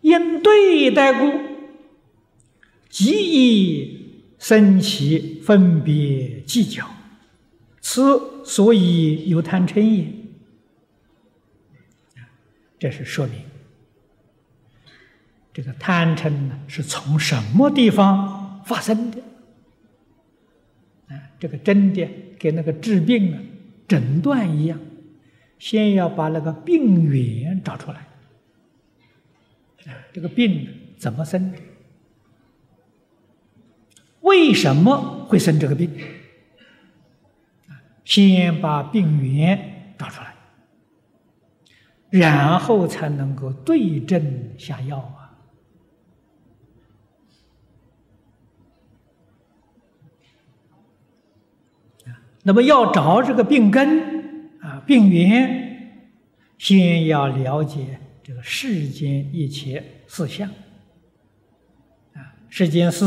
因对待故，即以生起分别计较，此所以有贪嗔也。这是说明，这个贪嗔呢是从什么地方发生的？啊，这个真的跟那个治病啊、诊断一样，先要把那个病源找出来。这个病怎么生？为什么会生这个病？先把病源找出来，然后才能够对症下药啊！那么要找这个病根啊，病源，先要了解。这个世间一切事相，啊，世间事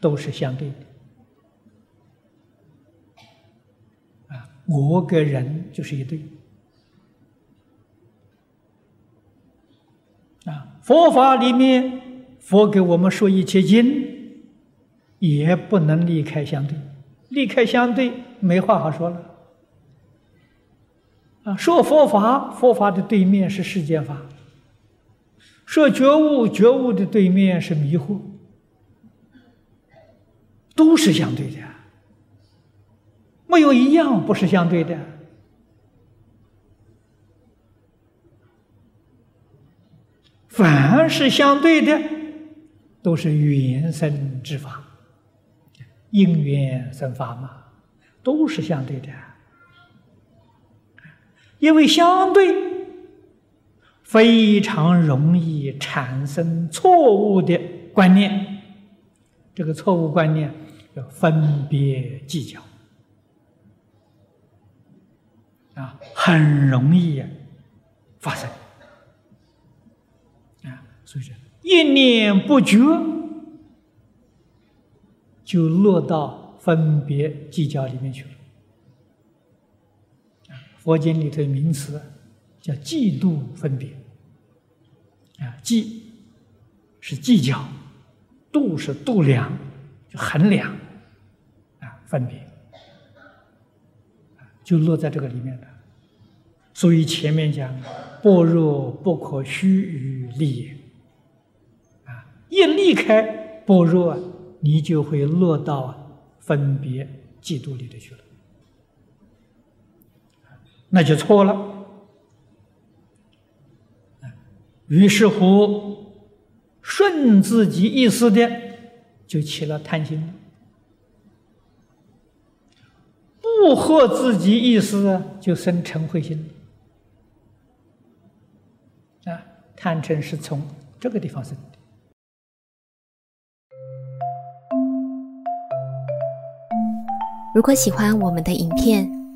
都是相对的，啊，我跟人就是一对，啊，佛法里面佛给我们说一切经，也不能离开相对，离开相对没话好说了。啊，说佛法，佛法的对面是世间法；说觉悟，觉悟的对面是迷惑，都是相对的，没有一样不是相对的。凡是相对的，都是缘生之法，因缘生法嘛，都是相对的。因为相对非常容易产生错误的观念，这个错误观念叫分别计较啊，很容易发生啊，所以说一念不觉就落到分别计较里面去了。佛经里头名词叫“嫉妒分别”，啊，嫉是计较，度是度量，就衡量，啊，分别，就落在这个里面的。所以前面讲“般若不可须臾立也”，啊，一离开般若，你就会落到分别、嫉妒里头去了。那就错了。于是乎，顺自己意思的，就起了贪心；不合自己意思，就生嗔恚心。啊，贪嗔是从这个地方生的。如果喜欢我们的影片。